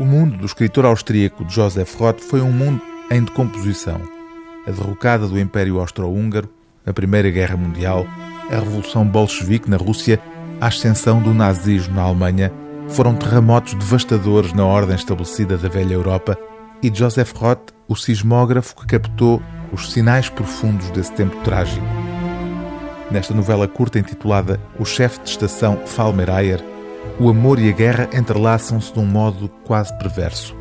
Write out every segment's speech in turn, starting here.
O mundo do escritor austríaco Joseph Roth foi um mundo em decomposição. A derrocada do Império Austro-Húngaro, a Primeira Guerra Mundial, a Revolução Bolchevique na Rússia, a ascensão do nazismo na Alemanha foram terremotos devastadores na ordem estabelecida da velha Europa e Joseph Roth, o sismógrafo que captou os sinais profundos desse tempo trágico. Nesta novela curta intitulada O Chefe de Estação Falmerayer, o amor e a guerra entrelaçam-se de um modo quase perverso.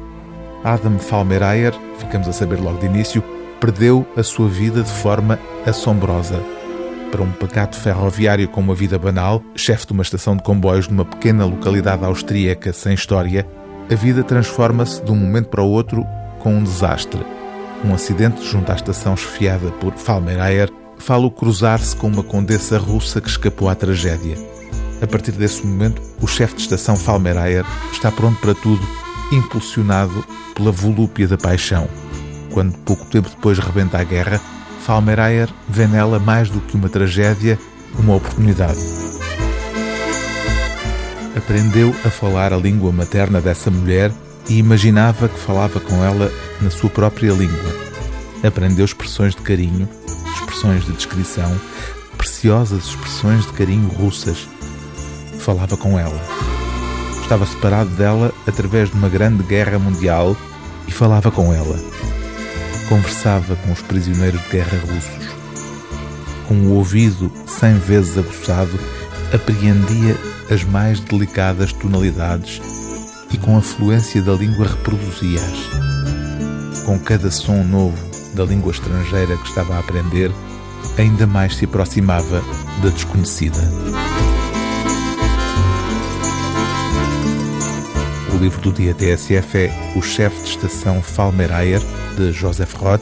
Adam Falmerayer, ficamos a saber logo de início, perdeu a sua vida de forma assombrosa. Para um pacato ferroviário com uma vida banal, chefe de uma estação de comboios numa pequena localidade austríaca sem história, a vida transforma-se de um momento para o outro com um desastre. Um acidente junto à estação chefiada por Falmerayer fala-o cruzar-se com uma condessa russa que escapou à tragédia. A partir desse momento, o chefe de estação Falmerayer está pronto para tudo, impulsionado pela volúpia da paixão. Quando pouco tempo depois rebenta a guerra, Falmerayer vê nela mais do que uma tragédia, uma oportunidade. Aprendeu a falar a língua materna dessa mulher e imaginava que falava com ela na sua própria língua. Aprendeu expressões de carinho, expressões de descrição, preciosas expressões de carinho russas. Falava com ela. Estava separado dela através de uma grande guerra mundial e falava com ela. Conversava com os prisioneiros de guerra russos. Com o ouvido cem vezes aguçado, apreendia as mais delicadas tonalidades e com a fluência da língua reproduzia-as. Com cada som novo da língua estrangeira que estava a aprender, ainda mais se aproximava da desconhecida. livro do dia TSF é O Chefe de Estação Falmerayer, de Joseph Roth,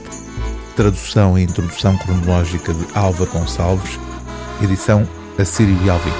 tradução e introdução cronológica de Alva Gonçalves, edição Assírio Alvim.